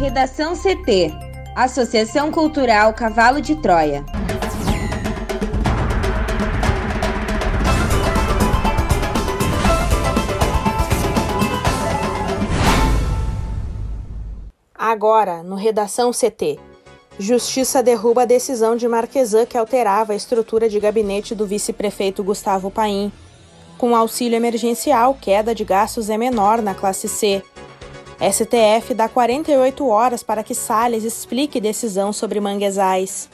Redação CT Associação Cultural Cavalo de Troia. Agora, no Redação CT. Justiça derruba a decisão de Marquesan que alterava a estrutura de gabinete do vice-prefeito Gustavo Paim. Com auxílio emergencial, queda de gastos é menor na classe C. STF dá 48 horas para que Salles explique decisão sobre manguezais.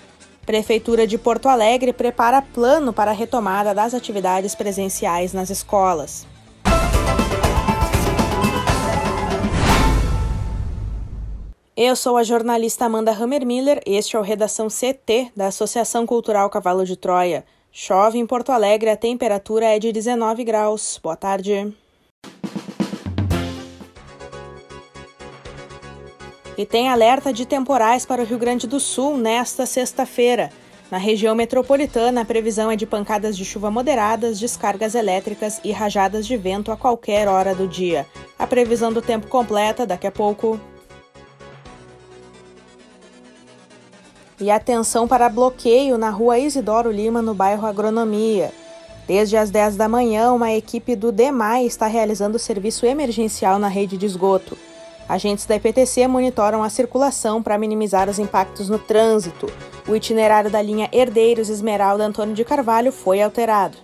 Prefeitura de Porto Alegre prepara plano para a retomada das atividades presenciais nas escolas. Eu sou a jornalista Amanda Hammermiller. Este é o Redação CT da Associação Cultural Cavalo de Troia. Chove em Porto Alegre, a temperatura é de 19 graus. Boa tarde. E tem alerta de temporais para o Rio Grande do Sul nesta sexta-feira. Na região metropolitana, a previsão é de pancadas de chuva moderadas, descargas elétricas e rajadas de vento a qualquer hora do dia. A previsão do tempo completa daqui a pouco. E atenção para bloqueio na rua Isidoro Lima, no bairro Agronomia. Desde as 10 da manhã, uma equipe do DEMAI está realizando serviço emergencial na rede de esgoto. Agentes da IPTC monitoram a circulação para minimizar os impactos no trânsito. O itinerário da linha Herdeiros Esmeralda Antônio de Carvalho foi alterado.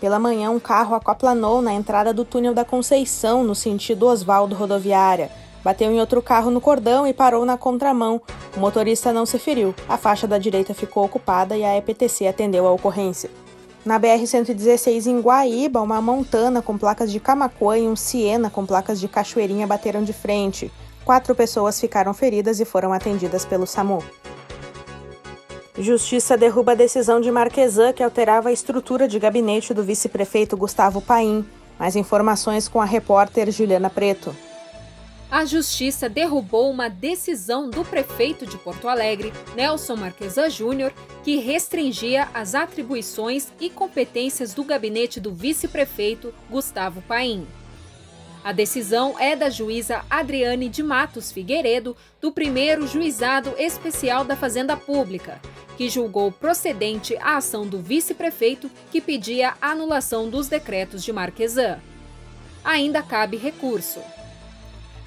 Pela manhã, um carro aquaplanou na entrada do túnel da Conceição, no sentido Oswaldo Rodoviária. Bateu em outro carro no cordão e parou na contramão. O motorista não se feriu. A faixa da direita ficou ocupada e a EPTC atendeu a ocorrência. Na BR-116, em Guaíba, uma montana com placas de Camacuã e um Siena com placas de Cachoeirinha bateram de frente. Quatro pessoas ficaram feridas e foram atendidas pelo SAMU. Justiça derruba a decisão de Marquesan que alterava a estrutura de gabinete do vice-prefeito Gustavo Paim. Mais informações com a repórter Juliana Preto a Justiça derrubou uma decisão do prefeito de Porto Alegre, Nelson Marquesan Júnior, que restringia as atribuições e competências do gabinete do vice-prefeito Gustavo Paim. A decisão é da juíza Adriane de Matos Figueiredo, do primeiro Juizado Especial da Fazenda Pública, que julgou procedente a ação do vice-prefeito que pedia anulação dos decretos de Marquesan. Ainda cabe recurso.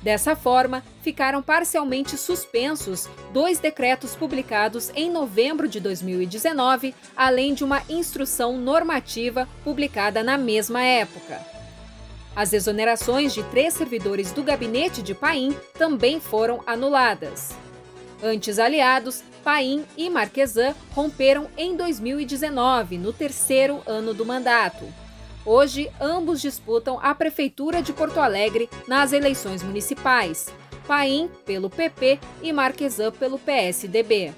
Dessa forma, ficaram parcialmente suspensos dois decretos publicados em novembro de 2019, além de uma instrução normativa publicada na mesma época. As exonerações de três servidores do gabinete de Paim também foram anuladas. Antes aliados, Paim e Marquesan romperam em 2019, no terceiro ano do mandato. Hoje, ambos disputam a Prefeitura de Porto Alegre nas eleições municipais. Paim pelo PP e Marquesan pelo PSDB.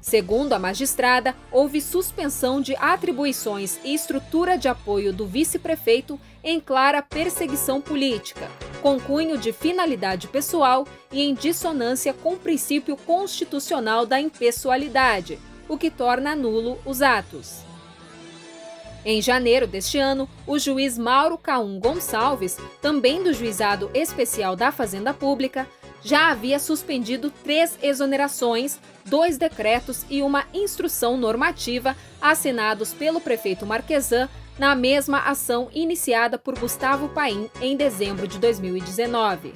Segundo a magistrada, houve suspensão de atribuições e estrutura de apoio do vice-prefeito em clara perseguição política, com cunho de finalidade pessoal e em dissonância com o princípio constitucional da impessoalidade, o que torna nulo os atos. Em janeiro deste ano, o juiz Mauro Caum Gonçalves, também do Juizado Especial da Fazenda Pública, já havia suspendido três exonerações, dois decretos e uma instrução normativa assinados pelo prefeito Marquesan na mesma ação iniciada por Gustavo Paim em dezembro de 2019.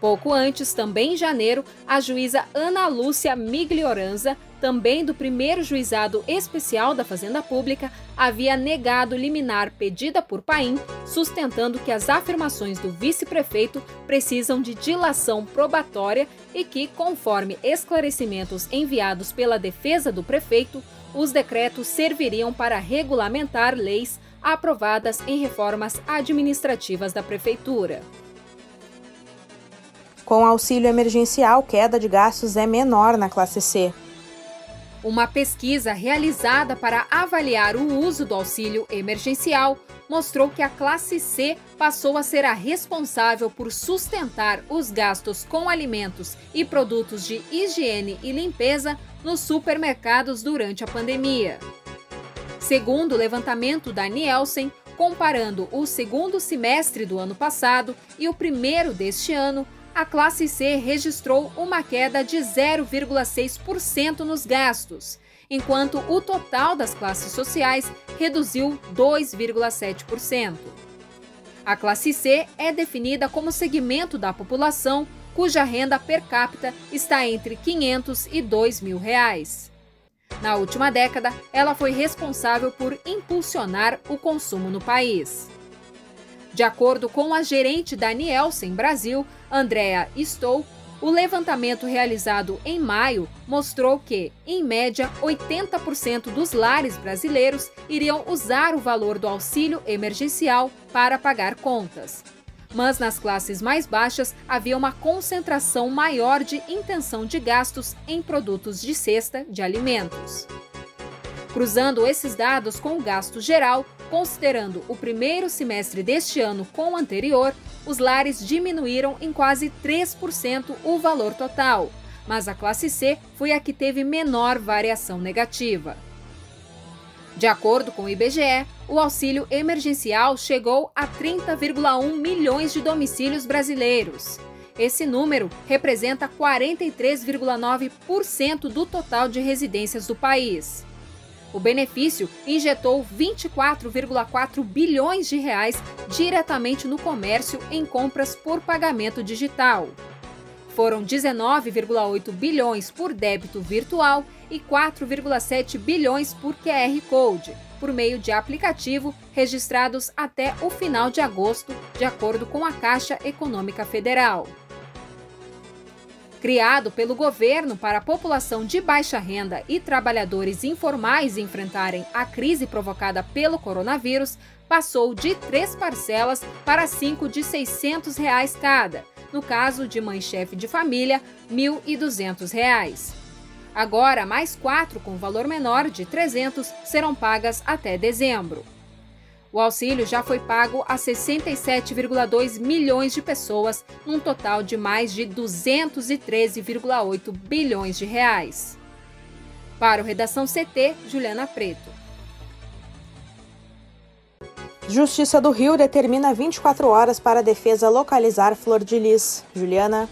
Pouco antes, também em janeiro, a juíza Ana Lúcia Miglioranza, também do primeiro juizado especial da Fazenda Pública, havia negado liminar pedida por Paim, sustentando que as afirmações do vice-prefeito precisam de dilação probatória e que, conforme esclarecimentos enviados pela defesa do prefeito, os decretos serviriam para regulamentar leis aprovadas em reformas administrativas da prefeitura. Com auxílio emergencial, queda de gastos é menor na classe C. Uma pesquisa realizada para avaliar o uso do auxílio emergencial mostrou que a classe C passou a ser a responsável por sustentar os gastos com alimentos e produtos de higiene e limpeza nos supermercados durante a pandemia. Segundo o levantamento da Nielsen, comparando o segundo semestre do ano passado e o primeiro deste ano, a classe C registrou uma queda de 0,6% nos gastos, enquanto o total das classes sociais reduziu 2,7%. A classe C é definida como segmento da população cuja renda per capita está entre 500 e 2 mil reais. Na última década, ela foi responsável por impulsionar o consumo no país. De acordo com a gerente da Nielsen Brasil, Andrea Stoll, o levantamento realizado em maio mostrou que, em média, 80% dos lares brasileiros iriam usar o valor do auxílio emergencial para pagar contas. Mas nas classes mais baixas havia uma concentração maior de intenção de gastos em produtos de cesta de alimentos. Cruzando esses dados com o gasto geral, considerando o primeiro semestre deste ano com o anterior, os lares diminuíram em quase 3% o valor total, mas a classe C foi a que teve menor variação negativa. De acordo com o IBGE, o auxílio emergencial chegou a 30,1 milhões de domicílios brasileiros. Esse número representa 43,9% do total de residências do país. O benefício injetou 24,4 bilhões de reais diretamente no comércio em compras por pagamento digital. Foram 19,8 bilhões por débito virtual e 4,7 bilhões por QR Code, por meio de aplicativo registrados até o final de agosto, de acordo com a Caixa Econômica Federal. Criado pelo governo para a população de baixa renda e trabalhadores informais enfrentarem a crise provocada pelo coronavírus, passou de três parcelas para cinco de 600 reais cada. No caso de mãe-chefe de família, R$ 1.200. Agora, mais quatro com valor menor de R$ 300 serão pagas até dezembro. O auxílio já foi pago a 67,2 milhões de pessoas, num total de mais de 213,8 bilhões de reais. Para o Redação CT, Juliana Preto. Justiça do Rio determina 24 horas para a defesa localizar Flor de Lis. Juliana.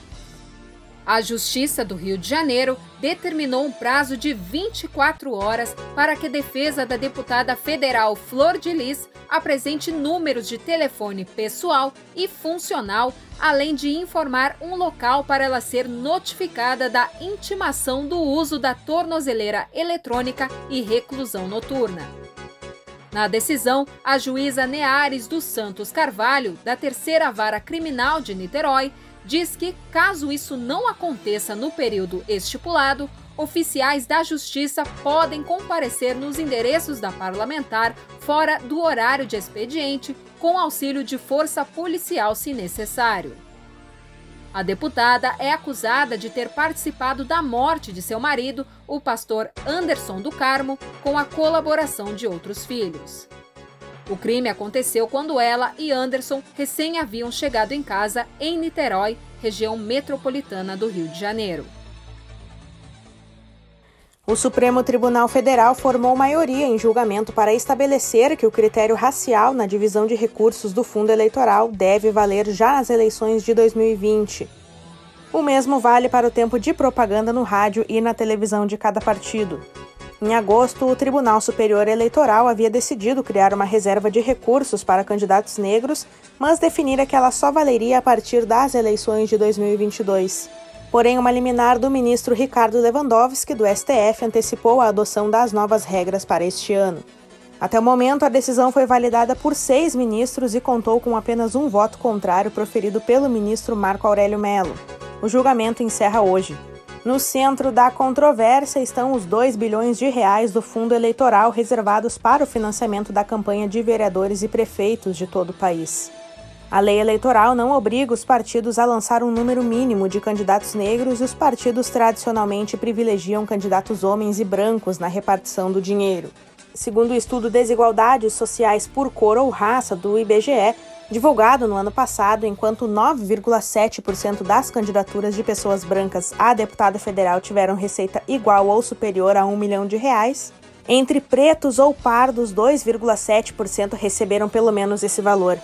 A Justiça do Rio de Janeiro determinou um prazo de 24 horas para que a defesa da deputada federal Flor de Lis apresente números de telefone pessoal e funcional, além de informar um local para ela ser notificada da intimação do uso da tornozeleira eletrônica e reclusão noturna. Na decisão, a juíza Neares dos Santos Carvalho, da Terceira Vara Criminal de Niterói, diz que, caso isso não aconteça no período estipulado, oficiais da Justiça podem comparecer nos endereços da parlamentar fora do horário de expediente, com auxílio de força policial se necessário. A deputada é acusada de ter participado da morte de seu marido, o pastor Anderson do Carmo, com a colaboração de outros filhos. O crime aconteceu quando ela e Anderson recém haviam chegado em casa em Niterói, região metropolitana do Rio de Janeiro. O Supremo Tribunal Federal formou maioria em julgamento para estabelecer que o critério racial na divisão de recursos do fundo eleitoral deve valer já nas eleições de 2020. O mesmo vale para o tempo de propaganda no rádio e na televisão de cada partido. Em agosto, o Tribunal Superior Eleitoral havia decidido criar uma reserva de recursos para candidatos negros, mas definira que ela só valeria a partir das eleições de 2022. Porém, uma liminar do ministro Ricardo Lewandowski, do STF, antecipou a adoção das novas regras para este ano. Até o momento, a decisão foi validada por seis ministros e contou com apenas um voto contrário proferido pelo ministro Marco Aurélio Mello. O julgamento encerra hoje. No centro da controvérsia estão os 2 bilhões de reais do fundo eleitoral reservados para o financiamento da campanha de vereadores e prefeitos de todo o país. A lei eleitoral não obriga os partidos a lançar um número mínimo de candidatos negros e os partidos tradicionalmente privilegiam candidatos homens e brancos na repartição do dinheiro. Segundo o estudo Desigualdades Sociais por Cor ou Raça do IBGE, divulgado no ano passado, enquanto 9,7% das candidaturas de pessoas brancas a deputada federal tiveram receita igual ou superior a um milhão de reais, entre pretos ou pardos, 2,7% receberam pelo menos esse valor.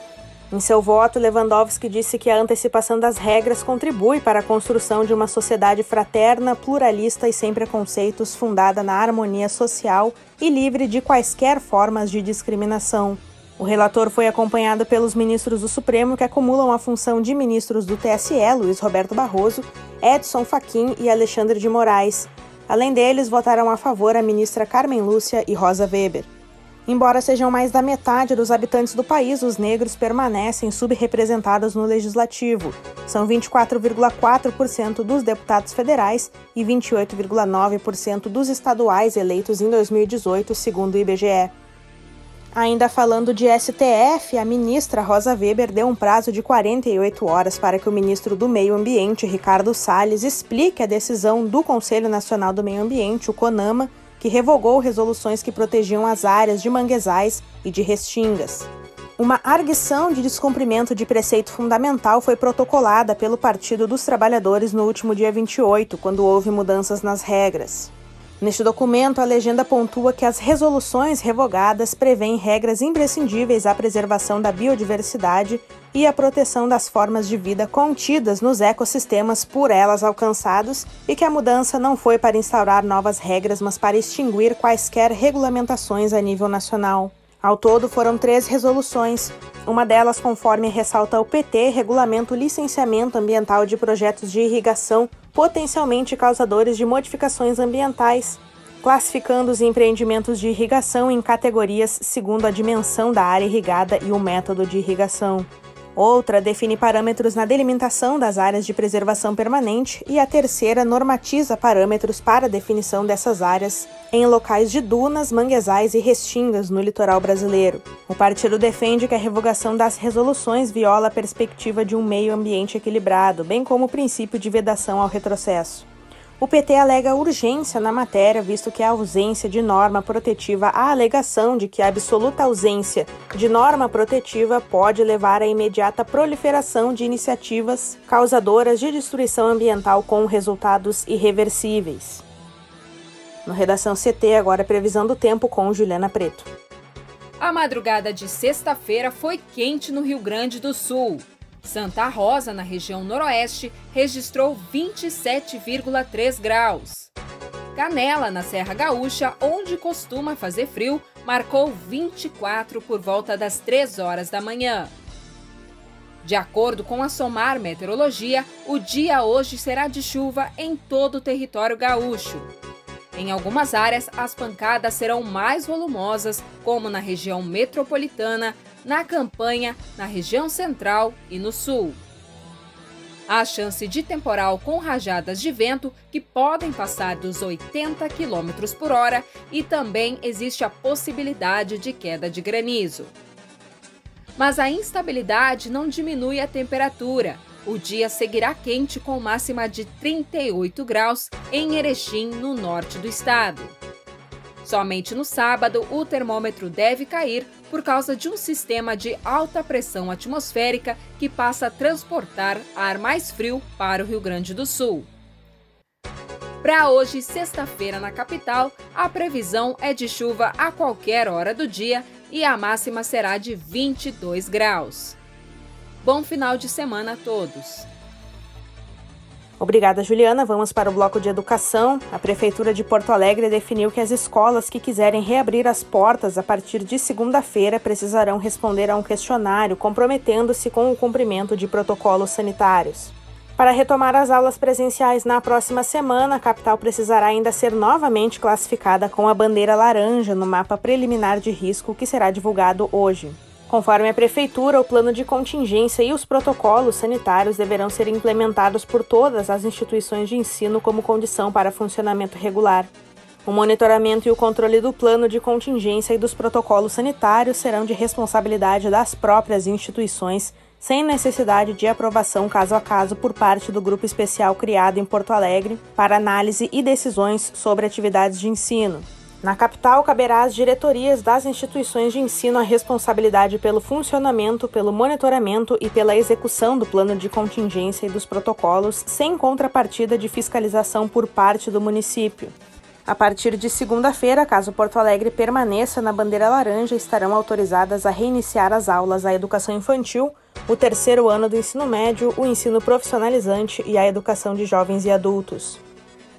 Em seu voto, Lewandowski disse que a antecipação das regras contribui para a construção de uma sociedade fraterna, pluralista e sem preconceitos, fundada na harmonia social e livre de quaisquer formas de discriminação. O relator foi acompanhado pelos ministros do Supremo que acumulam a função de ministros do TSE, Luiz Roberto Barroso, Edson Fachin e Alexandre de Moraes. Além deles, votaram a favor a ministra Carmen Lúcia e Rosa Weber. Embora sejam mais da metade dos habitantes do país, os negros permanecem subrepresentados no legislativo. São 24,4% dos deputados federais e 28,9% dos estaduais eleitos em 2018, segundo o IBGE. Ainda falando de STF, a ministra Rosa Weber deu um prazo de 48 horas para que o ministro do Meio Ambiente, Ricardo Salles, explique a decisão do Conselho Nacional do Meio Ambiente, o CONAMA, que revogou resoluções que protegiam as áreas de manguezais e de restingas. Uma arguição de descumprimento de preceito fundamental foi protocolada pelo Partido dos Trabalhadores no último dia 28, quando houve mudanças nas regras. Neste documento, a legenda pontua que as resoluções revogadas prevêem regras imprescindíveis à preservação da biodiversidade e à proteção das formas de vida contidas nos ecossistemas por elas alcançados e que a mudança não foi para instaurar novas regras, mas para extinguir quaisquer regulamentações a nível nacional. Ao todo, foram três resoluções. Uma delas, conforme ressalta o PT, regulamenta o licenciamento ambiental de projetos de irrigação potencialmente causadores de modificações ambientais, classificando os empreendimentos de irrigação em categorias segundo a dimensão da área irrigada e o método de irrigação. Outra define parâmetros na delimitação das áreas de preservação permanente e a terceira normatiza parâmetros para a definição dessas áreas em locais de dunas, manguezais e restingas no litoral brasileiro. O partido defende que a revogação das resoluções viola a perspectiva de um meio ambiente equilibrado, bem como o princípio de vedação ao retrocesso. O PT alega urgência na matéria, visto que a ausência de norma protetiva, a alegação de que a absoluta ausência de norma protetiva pode levar à imediata proliferação de iniciativas causadoras de destruição ambiental com resultados irreversíveis. No Redação CT, agora previsão do tempo com Juliana Preto. A madrugada de sexta-feira foi quente no Rio Grande do Sul. Santa Rosa, na região noroeste, registrou 27,3 graus. Canela, na Serra Gaúcha, onde costuma fazer frio, marcou 24 por volta das 3 horas da manhã. De acordo com a Somar Meteorologia, o dia hoje será de chuva em todo o território gaúcho. Em algumas áreas, as pancadas serão mais volumosas, como na região metropolitana, na campanha, na região central e no sul. Há chance de temporal com rajadas de vento que podem passar dos 80 km por hora e também existe a possibilidade de queda de granizo. Mas a instabilidade não diminui a temperatura. O dia seguirá quente com máxima de 38 graus em Erechim, no norte do estado. Somente no sábado, o termômetro deve cair por causa de um sistema de alta pressão atmosférica que passa a transportar ar mais frio para o Rio Grande do Sul. Para hoje, sexta-feira, na capital, a previsão é de chuva a qualquer hora do dia e a máxima será de 22 graus. Bom final de semana a todos! Obrigada, Juliana. Vamos para o bloco de educação. A Prefeitura de Porto Alegre definiu que as escolas que quiserem reabrir as portas a partir de segunda-feira precisarão responder a um questionário comprometendo-se com o cumprimento de protocolos sanitários. Para retomar as aulas presenciais na próxima semana, a capital precisará ainda ser novamente classificada com a bandeira laranja no mapa preliminar de risco que será divulgado hoje. Conforme a Prefeitura, o plano de contingência e os protocolos sanitários deverão ser implementados por todas as instituições de ensino como condição para funcionamento regular. O monitoramento e o controle do plano de contingência e dos protocolos sanitários serão de responsabilidade das próprias instituições, sem necessidade de aprovação caso a caso por parte do grupo especial criado em Porto Alegre para análise e decisões sobre atividades de ensino. Na capital, caberá às diretorias das instituições de ensino a responsabilidade pelo funcionamento, pelo monitoramento e pela execução do plano de contingência e dos protocolos, sem contrapartida de fiscalização por parte do município. A partir de segunda-feira, caso Porto Alegre permaneça na bandeira laranja, estarão autorizadas a reiniciar as aulas à educação infantil o terceiro ano do ensino médio, o ensino profissionalizante e a educação de jovens e adultos.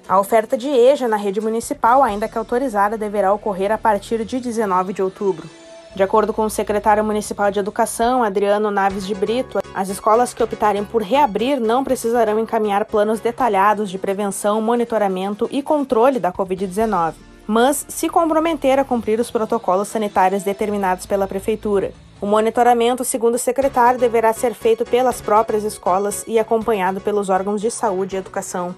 A oferta de EJA na rede municipal, ainda que autorizada, deverá ocorrer a partir de 19 de outubro. De acordo com o secretário municipal de Educação, Adriano Naves de Brito, as escolas que optarem por reabrir não precisarão encaminhar planos detalhados de prevenção, monitoramento e controle da Covid-19, mas se comprometer a cumprir os protocolos sanitários determinados pela Prefeitura. O monitoramento, segundo o secretário, deverá ser feito pelas próprias escolas e acompanhado pelos órgãos de saúde e educação.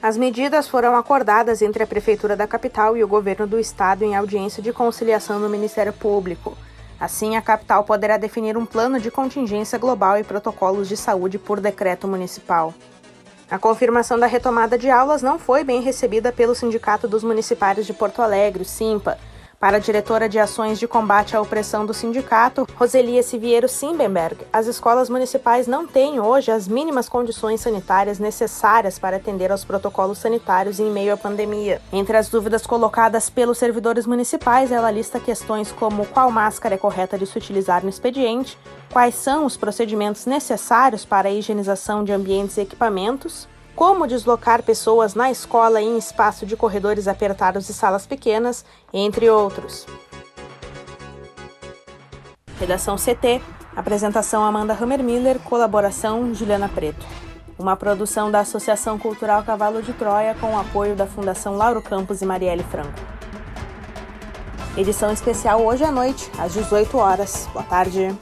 As medidas foram acordadas entre a Prefeitura da capital e o governo do estado em audiência de conciliação no Ministério Público. Assim, a capital poderá definir um plano de contingência global e protocolos de saúde por decreto municipal. A confirmação da retomada de aulas não foi bem recebida pelo Sindicato dos Municipários de Porto Alegre, SIMPA, para a diretora de ações de combate à opressão do sindicato, Roselia Siviero Simbenberg, as escolas municipais não têm hoje as mínimas condições sanitárias necessárias para atender aos protocolos sanitários em meio à pandemia. Entre as dúvidas colocadas pelos servidores municipais, ela lista questões como qual máscara é correta de se utilizar no expediente, quais são os procedimentos necessários para a higienização de ambientes e equipamentos, como deslocar pessoas na escola em espaço de corredores apertados e salas pequenas, entre outros. Redação CT, apresentação Amanda Hammermiller, colaboração Juliana Preto. Uma produção da Associação Cultural Cavalo de Troia com o apoio da Fundação Lauro Campos e Marielle Franco. Edição especial hoje à noite, às 18 horas. Boa tarde.